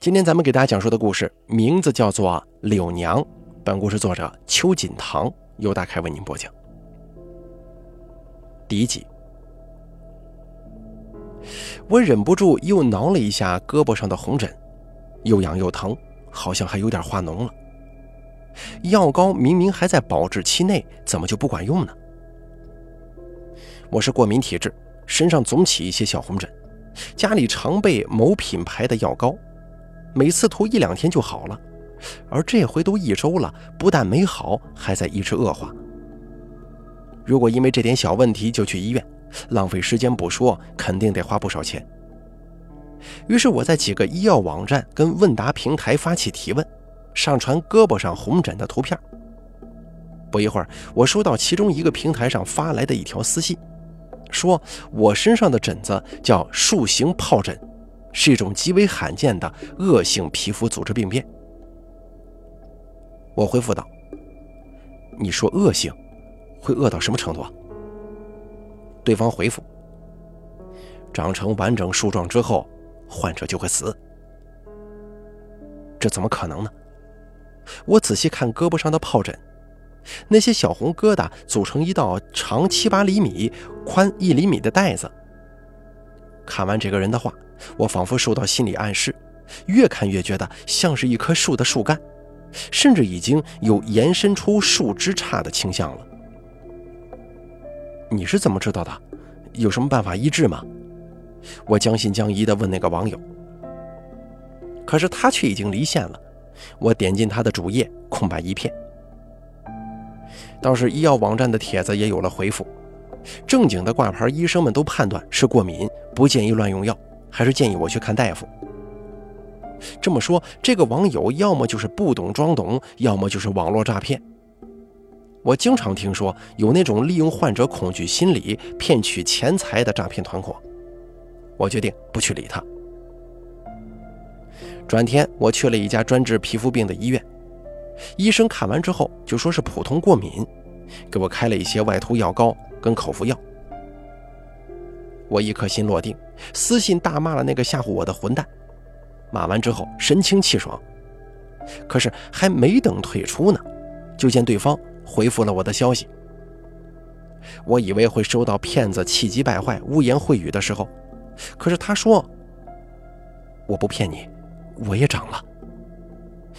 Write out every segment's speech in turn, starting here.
今天咱们给大家讲述的故事名字叫做《柳娘》，本故事作者邱锦堂由大开为您播讲。第一集，我忍不住又挠了一下胳膊上的红疹，又痒又疼，好像还有点化脓了。药膏明明还在保质期内，怎么就不管用呢？我是过敏体质，身上总起一些小红疹，家里常备某品牌的药膏。每次涂一两天就好了，而这回都一周了，不但没好，还在一直恶化。如果因为这点小问题就去医院，浪费时间不说，肯定得花不少钱。于是我在几个医药网站跟问答平台发起提问，上传胳膊上红疹的图片。不一会儿，我收到其中一个平台上发来的一条私信，说我身上的疹子叫树形疱疹。是一种极为罕见的恶性皮肤组织病变。我回复道：“你说恶性，会恶到什么程度啊？”对方回复：“长成完整树状之后，患者就会死。”这怎么可能呢？我仔细看胳膊上的疱疹，那些小红疙瘩组成一道长七八厘米、宽一厘米的带子。看完这个人的话。我仿佛受到心理暗示，越看越觉得像是一棵树的树干，甚至已经有延伸出树枝杈的倾向了。你是怎么知道的？有什么办法医治吗？我将信将疑地问那个网友。可是他却已经离线了。我点进他的主页，空白一片。倒是医药网站的帖子也有了回复，正经的挂牌医生们都判断是过敏，不建议乱用药。还是建议我去看大夫。这么说，这个网友要么就是不懂装懂，要么就是网络诈骗。我经常听说有那种利用患者恐惧心理骗取钱财的诈骗团伙。我决定不去理他。转天，我去了一家专治皮肤病的医院，医生看完之后就说是普通过敏，给我开了一些外涂药膏跟口服药。我一颗心落定，私信大骂了那个吓唬我的混蛋。骂完之后，神清气爽。可是还没等退出呢，就见对方回复了我的消息。我以为会收到骗子气急败坏、污言秽语的时候，可是他说：“我不骗你，我也长了。”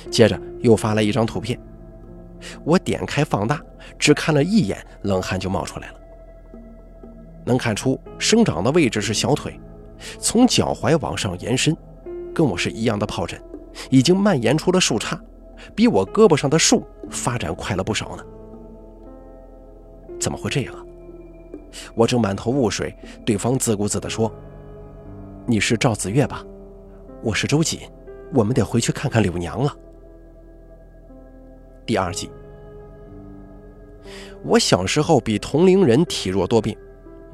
接着又发来一张图片，我点开放大，只看了一眼，冷汗就冒出来了。能看出生长的位置是小腿，从脚踝往上延伸，跟我是一样的疱疹，已经蔓延出了树杈，比我胳膊上的树发展快了不少呢。怎么会这样啊？我正满头雾水，对方自顾自地说：“你是赵子月吧？我是周瑾，我们得回去看看柳娘了。”第二季，我小时候比同龄人体弱多病。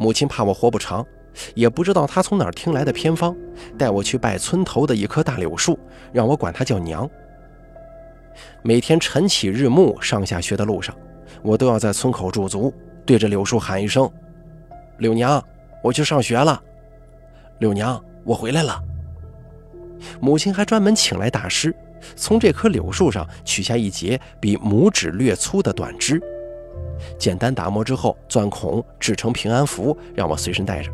母亲怕我活不长，也不知道她从哪儿听来的偏方，带我去拜村头的一棵大柳树，让我管它叫娘。每天晨起日暮上下学的路上，我都要在村口驻足，对着柳树喊一声：“柳娘，我去上学了。”“柳娘，我回来了。”母亲还专门请来大师，从这棵柳树上取下一截比拇指略粗的短枝。简单打磨之后，钻孔制成平安符，让我随身带着。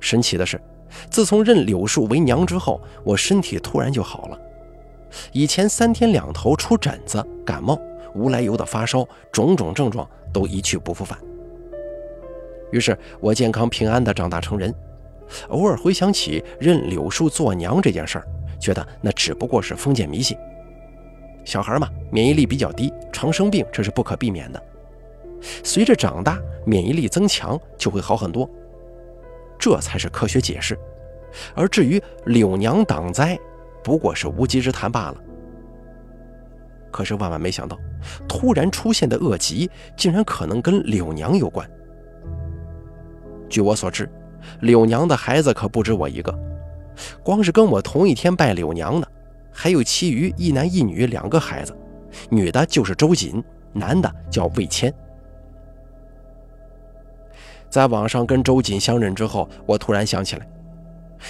神奇的是，自从认柳树为娘之后，我身体突然就好了。以前三天两头出疹子、感冒、无来由的发烧，种种症状都一去不复返。于是我健康平安地长大成人。偶尔回想起认柳树做娘这件事儿，觉得那只不过是封建迷信。小孩嘛，免疫力比较低，常生病，这是不可避免的。随着长大，免疫力增强就会好很多，这才是科学解释。而至于柳娘挡灾，不过是无稽之谈罢了。可是万万没想到，突然出现的恶疾竟然可能跟柳娘有关。据我所知，柳娘的孩子可不止我一个，光是跟我同一天拜柳娘的。还有其余一男一女两个孩子，女的就是周瑾，男的叫魏谦。在网上跟周瑾相认之后，我突然想起来，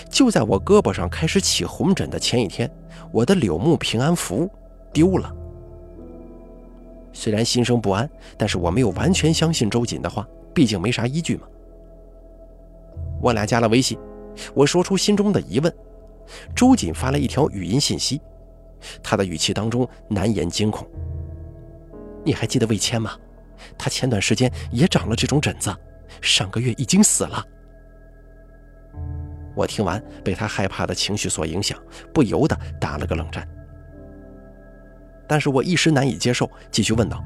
就在我胳膊上开始起红疹的前一天，我的柳木平安符丢了。虽然心生不安，但是我没有完全相信周瑾的话，毕竟没啥依据嘛。我俩加了微信，我说出心中的疑问，周瑾发了一条语音信息，他的语气当中难言惊恐。你还记得魏谦吗？他前段时间也长了这种疹子，上个月已经死了。我听完，被他害怕的情绪所影响，不由得打了个冷战。但是我一时难以接受，继续问道：“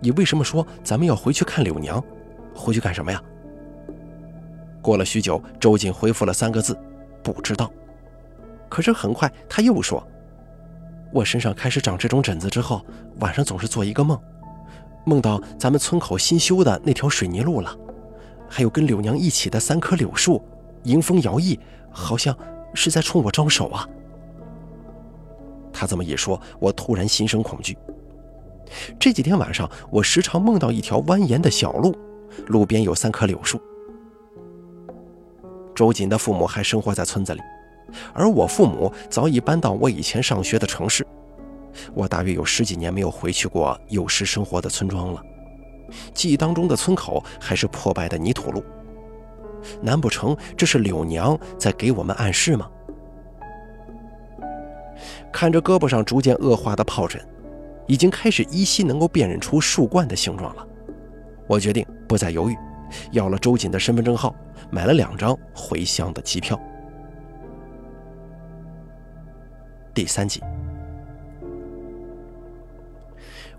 你为什么说咱们要回去看柳娘？回去干什么呀？”过了许久，周瑾回复了三个字：“不知道。”可是很快他又说：“我身上开始长这种疹子之后，晚上总是做一个梦，梦到咱们村口新修的那条水泥路了，还有跟柳娘一起的三棵柳树。”迎风摇曳，好像是在冲我招手啊！他这么一说，我突然心生恐惧。这几天晚上，我时常梦到一条蜿蜒的小路，路边有三棵柳树。周瑾的父母还生活在村子里，而我父母早已搬到我以前上学的城市。我大约有十几年没有回去过有时生活的村庄了，记忆当中的村口还是破败的泥土路。难不成这是柳娘在给我们暗示吗？看着胳膊上逐渐恶化的疱疹，已经开始依稀能够辨认出树冠的形状了。我决定不再犹豫，要了周瑾的身份证号，买了两张回乡的机票。第三集，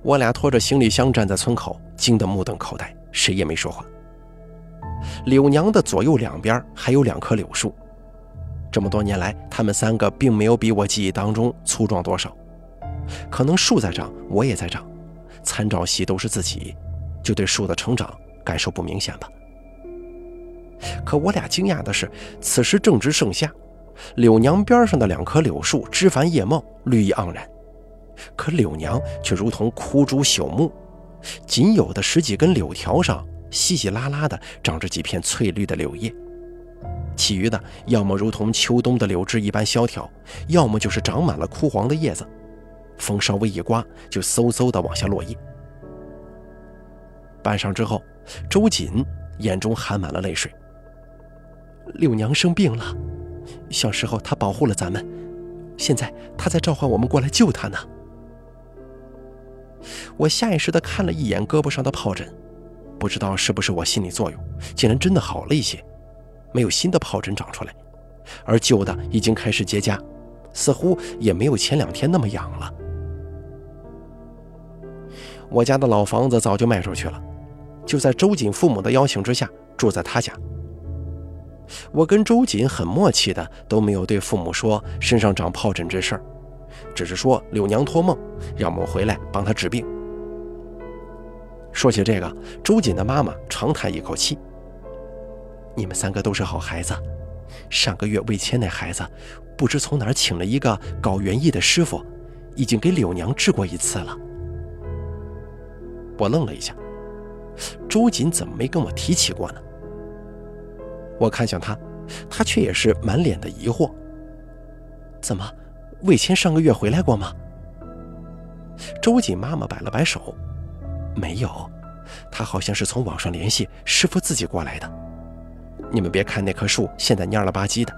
我俩拖着行李箱站在村口，惊得目瞪口呆，谁也没说话。柳娘的左右两边还有两棵柳树，这么多年来，他们三个并没有比我记忆当中粗壮多少。可能树在长，我也在长，参照系都是自己，就对树的成长感受不明显吧。可我俩惊讶的是，此时正值盛夏，柳娘边上的两棵柳树枝繁叶茂，绿意盎然，可柳娘却如同枯竹朽木，仅有的十几根柳条上。稀稀拉拉的长着几片翠绿的柳叶，其余的要么如同秋冬的柳枝一般萧条，要么就是长满了枯黄的叶子，风稍微一刮就嗖嗖的往下落叶。半晌之后，周瑾眼中含满了泪水。柳娘生病了，小时候她保护了咱们，现在她在召唤我们过来救她呢。我下意识地看了一眼胳膊上的疱疹。不知道是不是我心理作用，竟然真的好了一些，没有新的疱疹长出来，而旧的已经开始结痂，似乎也没有前两天那么痒了。我家的老房子早就卖出去了，就在周瑾父母的邀请之下住在他家。我跟周瑾很默契的都没有对父母说身上长疱疹这事儿，只是说柳娘托梦让我回来帮她治病。说起这个，周瑾的妈妈长叹一口气：“你们三个都是好孩子。上个月魏谦那孩子，不知从哪儿请了一个搞园艺的师傅，已经给柳娘治过一次了。”我愣了一下，周瑾怎么没跟我提起过呢？我看向他，他却也是满脸的疑惑：“怎么，魏谦上个月回来过吗？”周瑾妈妈摆了摆手。没有，他好像是从网上联系师傅自己过来的。你们别看那棵树现在蔫了吧唧的，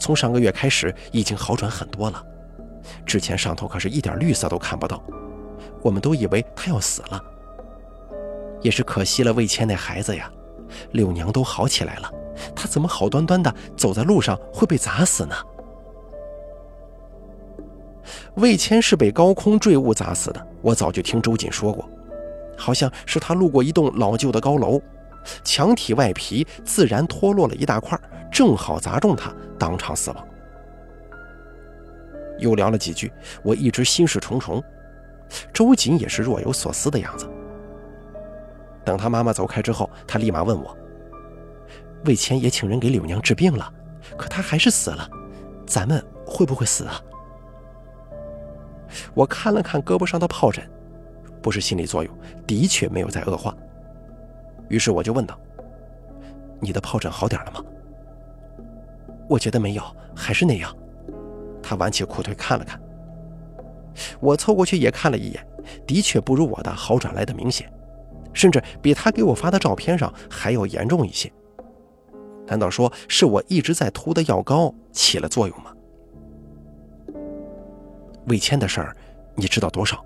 从上个月开始已经好转很多了。之前上头可是一点绿色都看不到，我们都以为他要死了。也是可惜了魏谦那孩子呀，柳娘都好起来了，他怎么好端端的走在路上会被砸死呢？魏谦是被高空坠物砸死的，我早就听周瑾说过。好像是他路过一栋老旧的高楼，墙体外皮自然脱落了一大块，正好砸中他，当场死亡。又聊了几句，我一直心事重重。周瑾也是若有所思的样子。等他妈妈走开之后，他立马问我：“魏谦也请人给柳娘治病了，可他还是死了，咱们会不会死啊？”我看了看胳膊上的疱疹。不是心理作用，的确没有在恶化。于是我就问道：“你的疱疹好点了吗？”我觉得没有，还是那样。他挽起裤腿看了看，我凑过去也看了一眼，的确不如我的好转来的明显，甚至比他给我发的照片上还要严重一些。难道说是我一直在涂的药膏起了作用吗？魏谦的事儿，你知道多少？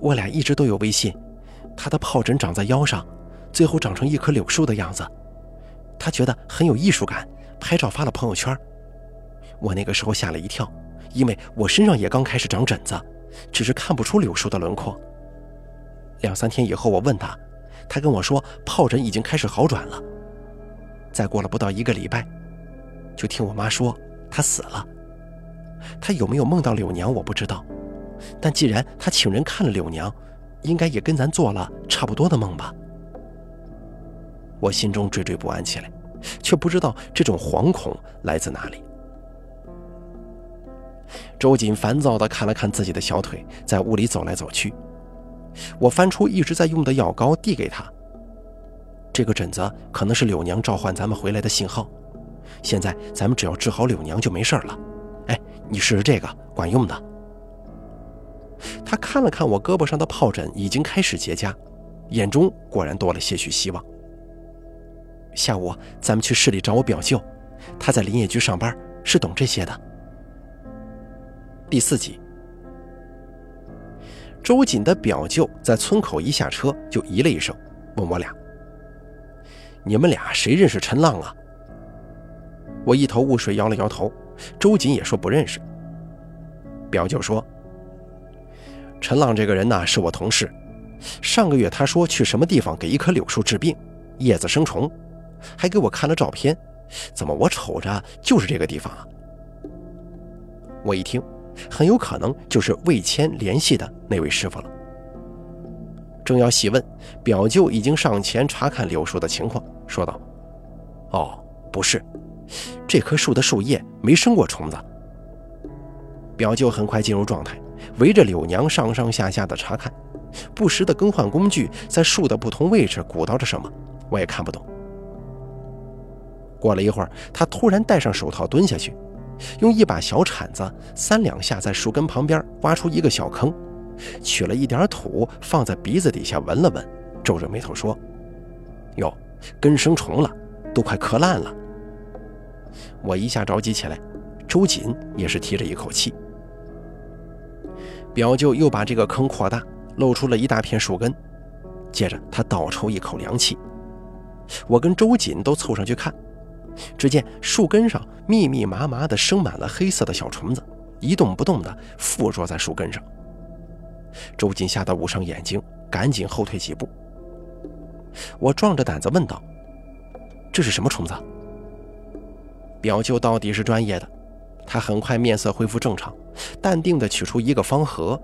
我俩一直都有微信，他的疱疹长在腰上，最后长成一棵柳树的样子，他觉得很有艺术感，拍照发了朋友圈。我那个时候吓了一跳，因为我身上也刚开始长疹子，只是看不出柳树的轮廓。两三天以后，我问他，他跟我说疱疹已经开始好转了。再过了不到一个礼拜，就听我妈说她死了。她有没有梦到柳娘，我不知道。但既然她请人看了柳娘，应该也跟咱做了差不多的梦吧。我心中惴惴不安起来，却不知道这种惶恐来自哪里。周瑾烦躁地看了看自己的小腿，在屋里走来走去。我翻出一直在用的药膏递给他。这个疹子可能是柳娘召唤咱们回来的信号。现在咱们只要治好柳娘就没事了。哎，你试试这个，管用的。他看了看我胳膊上的疱疹，已经开始结痂，眼中果然多了些许希望。下午咱们去市里找我表舅，他在林业局上班，是懂这些的。第四集，周瑾的表舅在村口一下车就咦了一声，问我俩：“你们俩谁认识陈浪啊？”我一头雾水，摇了摇头。周瑾也说不认识。表舅说：“陈浪这个人呢，是我同事。上个月他说去什么地方给一棵柳树治病，叶子生虫，还给我看了照片。怎么我瞅着就是这个地方啊？”我一听。很有可能就是魏谦联系的那位师傅了。正要细问，表舅已经上前查看柳树的情况，说道：“哦，不是，这棵树的树叶没生过虫子。”表舅很快进入状态，围着柳娘上上下下的查看，不时的更换工具，在树的不同位置鼓捣着什么，我也看不懂。过了一会儿，他突然戴上手套蹲下去。用一把小铲子三两下在树根旁边挖出一个小坑，取了一点土放在鼻子底下闻了闻，皱着眉头说：“哟，根生虫了，都快磕烂了。”我一下着急起来，周瑾也是提着一口气。表舅又把这个坑扩大，露出了一大片树根，接着他倒抽一口凉气。我跟周瑾都凑上去看。只见树根上密密麻麻地生满了黑色的小虫子，一动不动地附着在树根上。周瑾吓得捂上眼睛，赶紧后退几步。我壮着胆子问道：“这是什么虫子？”表舅到底是专业的，他很快面色恢复正常，淡定地取出一个方盒，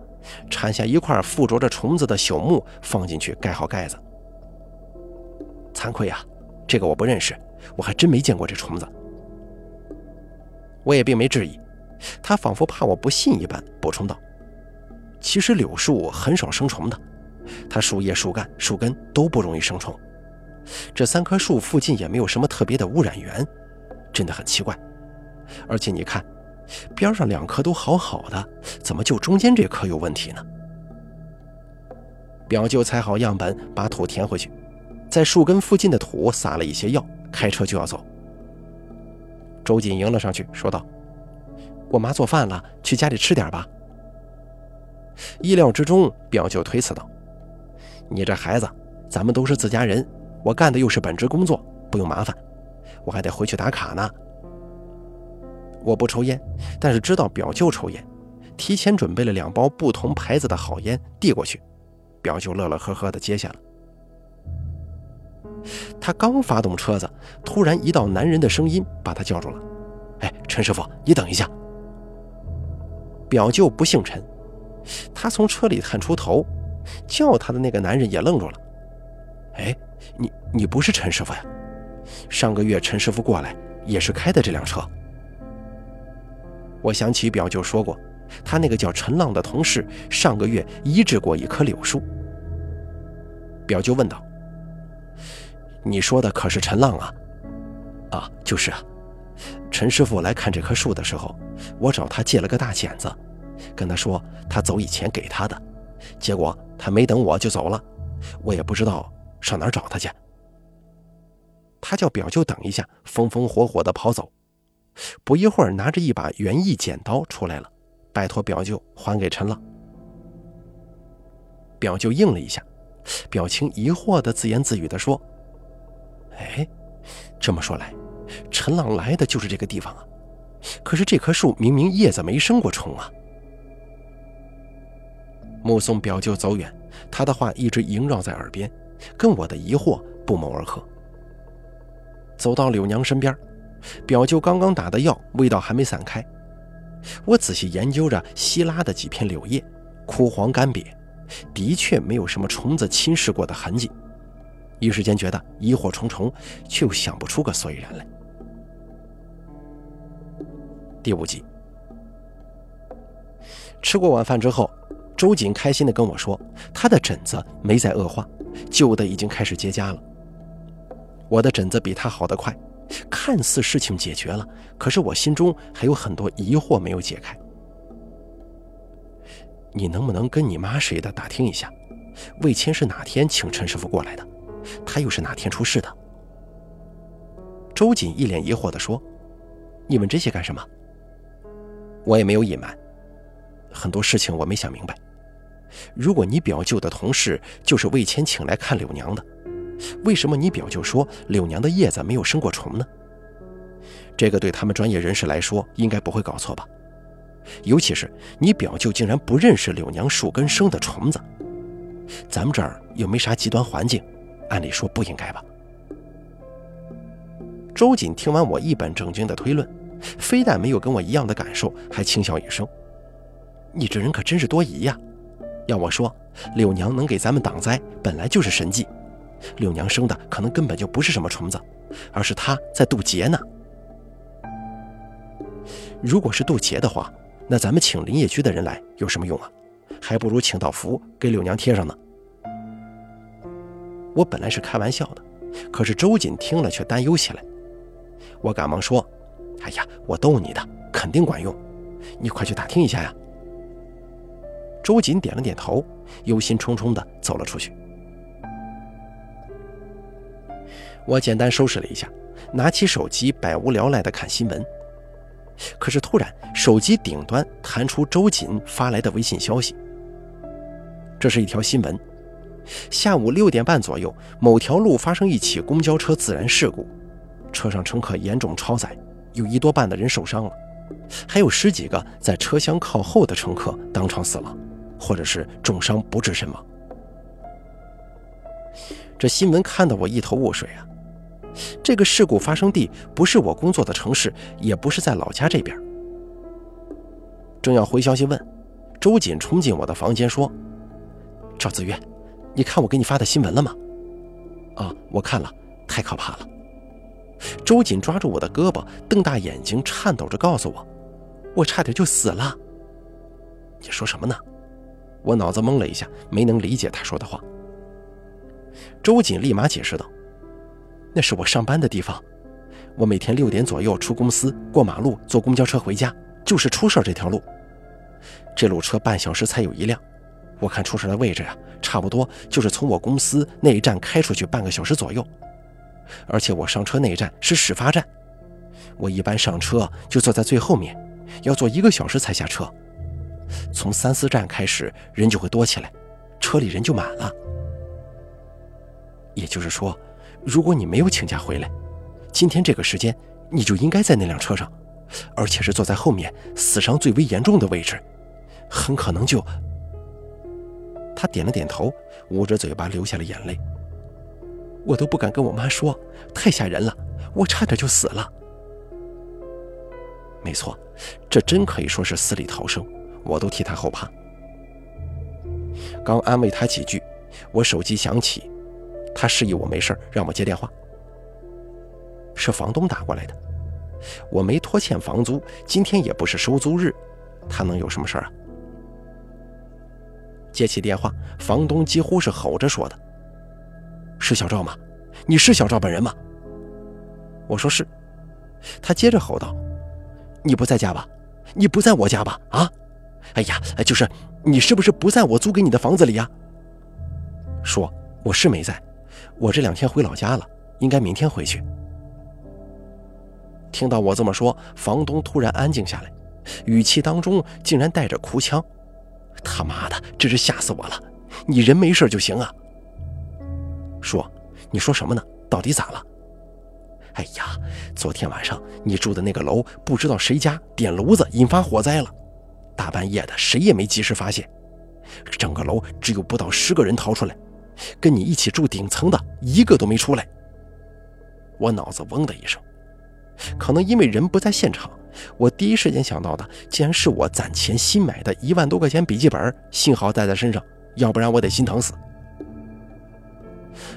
铲下一块附着着虫子的朽木，放进去，盖好盖子。惭愧呀，这个我不认识。我还真没见过这虫子，我也并没质疑，他仿佛怕我不信一般，补充道：“其实柳树很少生虫的，它树叶、树干、树根都不容易生虫。这三棵树附近也没有什么特别的污染源，真的很奇怪。而且你看，边上两棵都好好的，怎么就中间这棵有问题呢？”表舅采好样本，把土填回去，在树根附近的土撒了一些药。开车就要走，周瑾迎了上去，说道：“我妈做饭了，去家里吃点吧。”意料之中，表舅推辞道：“你这孩子，咱们都是自家人，我干的又是本职工作，不用麻烦，我还得回去打卡呢。”我不抽烟，但是知道表舅抽烟，提前准备了两包不同牌子的好烟递过去，表舅乐乐呵呵的接下了。他刚发动车子，突然一道男人的声音把他叫住了。“哎，陈师傅，你等一下。”表舅不姓陈，他从车里探出头，叫他的那个男人也愣住了。“哎，你你不是陈师傅呀？上个月陈师傅过来也是开的这辆车。”我想起表舅说过，他那个叫陈浪的同事上个月医治过一棵柳树。表舅问道。你说的可是陈浪啊？啊，就是啊。陈师傅来看这棵树的时候，我找他借了个大剪子，跟他说他走以前给他的，结果他没等我就走了，我也不知道上哪儿找他去。他叫表舅等一下，风风火火的跑走，不一会儿拿着一把园艺剪刀出来了，拜托表舅还给陈浪。表舅应了一下，表情疑惑的自言自语的说：“哎，这么说来。”陈浪来的就是这个地方啊，可是这棵树明明叶子没生过虫啊！目送表舅走远，他的话一直萦绕在耳边，跟我的疑惑不谋而合。走到柳娘身边，表舅刚刚打的药，味道还没散开。我仔细研究着稀拉的几片柳叶，枯黄干瘪，的确没有什么虫子侵蚀过的痕迹。一时间觉得疑惑重重，却又想不出个所以然来。第五集，吃过晚饭之后，周瑾开心地跟我说，他的疹子没再恶化，旧的已经开始结痂了。我的疹子比他好得快，看似事情解决了，可是我心中还有很多疑惑没有解开。你能不能跟你妈谁的打听一下，魏谦是哪天请陈师傅过来的？他又是哪天出事的？周瑾一脸疑惑地说：“你问这些干什么？”我也没有隐瞒，很多事情我没想明白。如果你表舅的同事就是魏谦请来看柳娘的，为什么你表舅说柳娘的叶子没有生过虫呢？这个对他们专业人士来说应该不会搞错吧？尤其是你表舅竟然不认识柳娘树根生的虫子，咱们这儿又没啥极端环境，按理说不应该吧？周瑾听完我一本正经的推论。非但没有跟我一样的感受，还轻笑一声：“你这人可真是多疑呀！要我说，柳娘能给咱们挡灾，本来就是神迹。柳娘生的可能根本就不是什么虫子，而是她在渡劫呢。如果是渡劫的话，那咱们请林业局的人来有什么用啊？还不如请道符给柳娘贴上呢。”我本来是开玩笑的，可是周瑾听了却担忧起来。我赶忙说。哎呀，我逗你的，肯定管用，你快去打听一下呀。周瑾点了点头，忧心忡忡地走了出去。我简单收拾了一下，拿起手机，百无聊赖地看新闻。可是突然，手机顶端弹出周瑾发来的微信消息。这是一条新闻：下午六点半左右，某条路发生一起公交车自燃事故，车上乘客严重超载。有一多半的人受伤了，还有十几个在车厢靠后的乘客当场死亡，或者是重伤不治身亡。这新闻看得我一头雾水啊！这个事故发生地不是我工作的城市，也不是在老家这边。正要回消息问，周瑾冲进我的房间说：“赵子月，你看我给你发的新闻了吗？”“啊，我看了，太可怕了。”周瑾抓住我的胳膊，瞪大眼睛，颤抖着告诉我：“我差点就死了。”你说什么呢？我脑子懵了一下，没能理解他说的话。周瑾立马解释道：“那是我上班的地方，我每天六点左右出公司，过马路坐公交车回家，就是出事这条路。这路车半小时才有一辆，我看出事的位置啊，差不多就是从我公司那一站开出去半个小时左右。”而且我上车那一站是始发站，我一般上车就坐在最后面，要坐一个小时才下车。从三四站开始，人就会多起来，车里人就满了。也就是说，如果你没有请假回来，今天这个时间你就应该在那辆车上，而且是坐在后面死伤最为严重的位置，很可能就……他点了点头，捂着嘴巴流下了眼泪。我都不敢跟我妈说，太吓人了，我差点就死了。没错，这真可以说是死里逃生，我都替他后怕。刚安慰他几句，我手机响起，他示意我没事让我接电话。是房东打过来的，我没拖欠房租，今天也不是收租日，他能有什么事儿啊？接起电话，房东几乎是吼着说的。是小赵吗？你是小赵本人吗？我说是。他接着吼道：“你不在家吧？你不在我家吧？啊？哎呀，就是你是不是不在我租给你的房子里呀？”说：“我是没在，我这两天回老家了，应该明天回去。”听到我这么说，房东突然安静下来，语气当中竟然带着哭腔：“他妈的，真是吓死我了！你人没事就行啊。”说：“你说什么呢？到底咋了？”哎呀，昨天晚上你住的那个楼，不知道谁家点炉子引发火灾了，大半夜的谁也没及时发现，整个楼只有不到十个人逃出来，跟你一起住顶层的一个都没出来。我脑子嗡的一声。可能因为人不在现场，我第一时间想到的竟然是我攒钱新买的一万多块钱笔记本，幸好带在身上，要不然我得心疼死。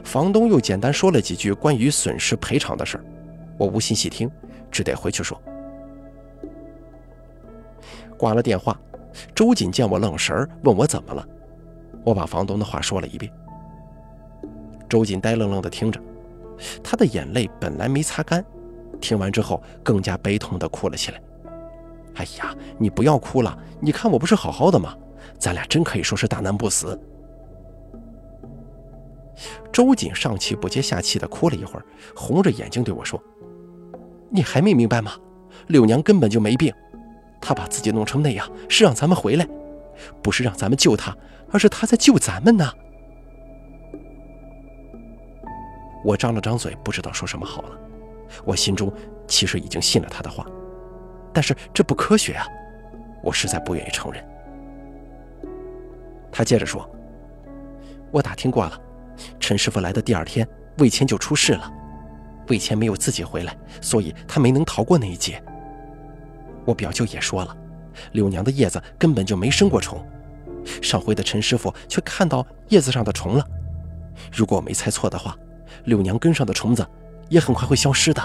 房东又简单说了几句关于损失赔偿的事我无心细听，只得回去说。挂了电话，周瑾见我愣神儿，问我怎么了，我把房东的话说了一遍。周瑾呆愣愣地听着，他的眼泪本来没擦干。听完之后，更加悲痛地哭了起来。哎呀，你不要哭了，你看我不是好好的吗？咱俩真可以说是大难不死。周瑾上气不接下气地哭了一会儿，红着眼睛对我说：“你还没明白吗？柳娘根本就没病，他把自己弄成那样是让咱们回来，不是让咱们救他，而是他在救咱们呢。”我张了张嘴，不知道说什么好了。我心中其实已经信了他的话，但是这不科学啊！我实在不愿意承认。他接着说：“我打听过了，陈师傅来的第二天，魏谦就出事了。魏谦没有自己回来，所以他没能逃过那一劫。我表舅也说了，柳娘的叶子根本就没生过虫，上回的陈师傅却看到叶子上的虫了。如果我没猜错的话，柳娘根上的虫子……”也很快会消失的。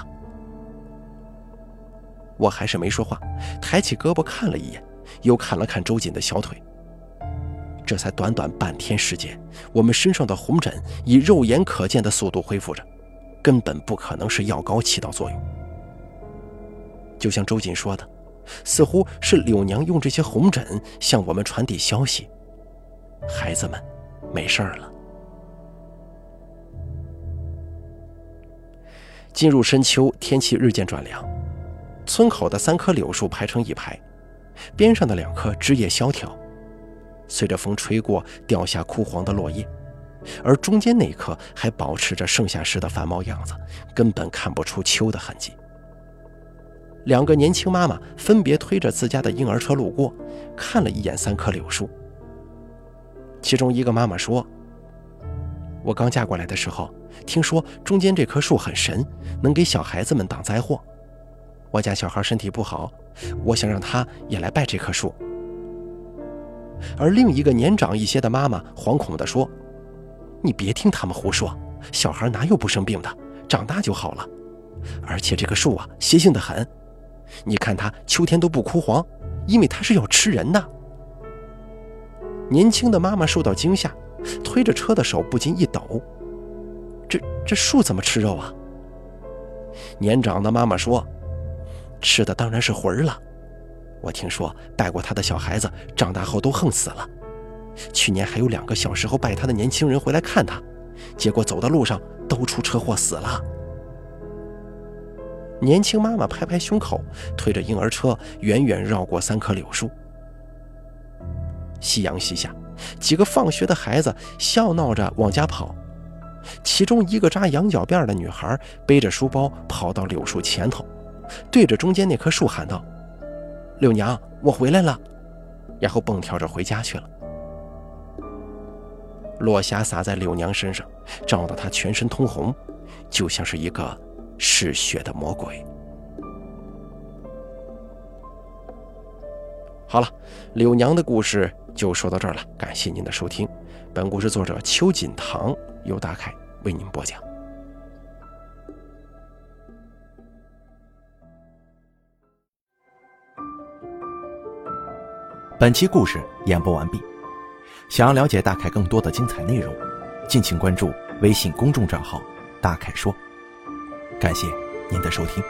我还是没说话，抬起胳膊看了一眼，又看了看周瑾的小腿。这才短短半天时间，我们身上的红疹以肉眼可见的速度恢复着，根本不可能是药膏起到作用。就像周瑾说的，似乎是柳娘用这些红疹向我们传递消息：孩子们，没事儿了。进入深秋，天气日渐转凉。村口的三棵柳树排成一排，边上的两棵枝叶萧条，随着风吹过，掉下枯黄的落叶。而中间那棵还保持着盛夏时的繁茂样子，根本看不出秋的痕迹。两个年轻妈妈分别推着自家的婴儿车路过，看了一眼三棵柳树。其中一个妈妈说：“我刚嫁过来的时候。”听说中间这棵树很神，能给小孩子们挡灾祸。我家小孩身体不好，我想让他也来拜这棵树。而另一个年长一些的妈妈惶恐地说：“你别听他们胡说，小孩哪有不生病的，长大就好了。而且这棵树啊，邪性的很，你看它秋天都不枯黄，因为它是要吃人的。”年轻的妈妈受到惊吓，推着车的手不禁一抖。这这树怎么吃肉啊？年长的妈妈说：“吃的当然是魂儿了。我听说拜过他的小孩子长大后都横死了。去年还有两个小时候拜他的年轻人回来看他，结果走的路上都出车祸死了。”年轻妈妈拍拍胸口，推着婴儿车远远绕过三棵柳树。夕阳西下，几个放学的孩子笑闹着往家跑。其中一个扎羊角辫的女孩背着书包跑到柳树前头，对着中间那棵树喊道：“柳娘，我回来了。”然后蹦跳着回家去了。落霞洒在柳娘身上，照得她全身通红，就像是一个嗜血的魔鬼。好了，柳娘的故事就说到这儿了，感谢您的收听。本故事作者邱锦堂。由大凯为您播讲。本期故事演播完毕。想要了解大凯更多的精彩内容，敬请关注微信公众账号“大凯说”。感谢您的收听。